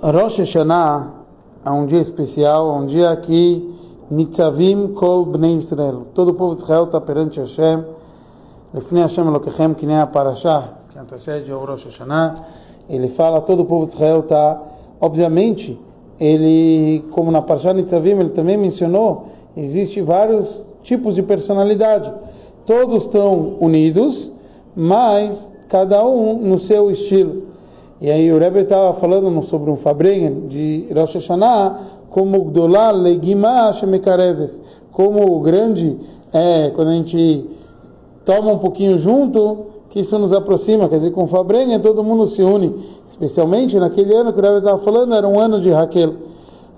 Rosh Hashanah é um dia especial, um dia que Nitzavim Kol Bnei Israel, todo o povo de Israel está perante Hashem, Lefnei Hashem Elokechem, que nem a Parashah, que antecede ao Rosh Hashanah, ele fala, todo o povo de Israel está, obviamente, ele, como na Parashah Nitzavim, ele também mencionou, existe vários tipos de personalidade, todos estão unidos, mas cada um no seu estilo. E aí o Rebbe estava falando sobre um Fabrengen de Rosh Hashanah, como Gdolá Legimah Shemekareves, como o grande é quando a gente toma um pouquinho junto, que isso nos aproxima, quer dizer, com Fabrengen todo mundo se une, especialmente naquele ano que o Rebbe estava falando, era um ano de Raquel.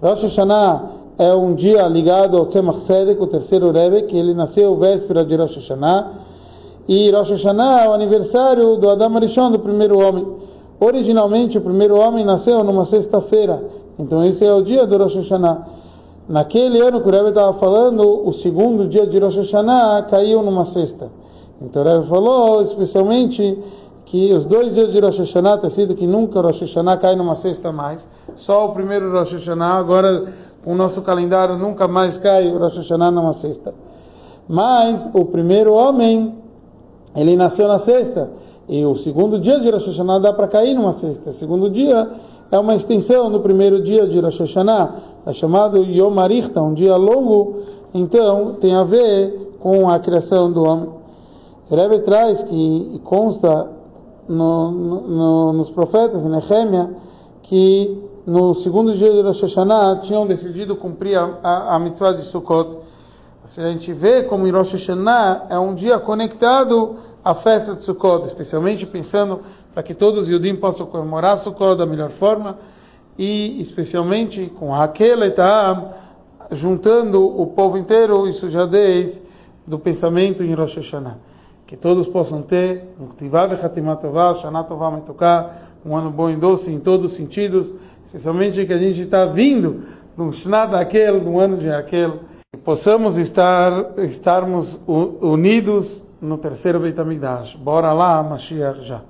Rosh Hashanah é um dia ligado ao Tzemach Sedek, o terceiro Rebbe, que ele nasceu véspera de Rosh Hashanah, e Rosh Hashanah é o aniversário do Adam Arishon, do primeiro homem. Originalmente, o primeiro homem nasceu numa sexta-feira, então esse é o dia do Rosh Hashanah. Naquele ano que o Rebbe estava falando, o segundo dia de Rosh Hashanah caiu numa sexta. Então o Rebbe falou, especialmente, que os dois dias de Rosh Hashanah, tem sido que nunca Rosh Hashanah cai numa sexta mais, só o primeiro Rosh Hashanah, agora com o nosso calendário nunca mais cai o Rosh Hashanah numa sexta. Mas o primeiro homem, ele nasceu na sexta. E o segundo dia de Rosh Hashanah dá para cair numa sexta. O segundo dia é uma extensão do primeiro dia de Rosh Hashanah, é chamado Yom um dia longo, então tem a ver com a criação do homem. Rebbe traz que consta no, no, nos profetas, em Nehemia, que no segundo dia de Rosh Hashanah tinham decidido cumprir a, a, a mitzvah de Sukkot. Se a gente vê como Rosh Hashanah é um dia conectado à festa de Sukkot, especialmente pensando para que todos os Yudim possam comemorar Sukkot da melhor forma e especialmente com Raquel e Ta'am, juntando o povo inteiro, isso já desde do pensamento em Rosh Hashanah. Que todos possam ter um Ktivav Hatimat Tovah, Shana Tovah um ano bom e doce em todos os sentidos, especialmente que a gente está vindo de um Shna daquele, de um ano de Raquel, que possamos estar, estarmos unidos no terceiro Beit HaMikdash. Bora lá, Mashiach já.